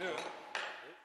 noon.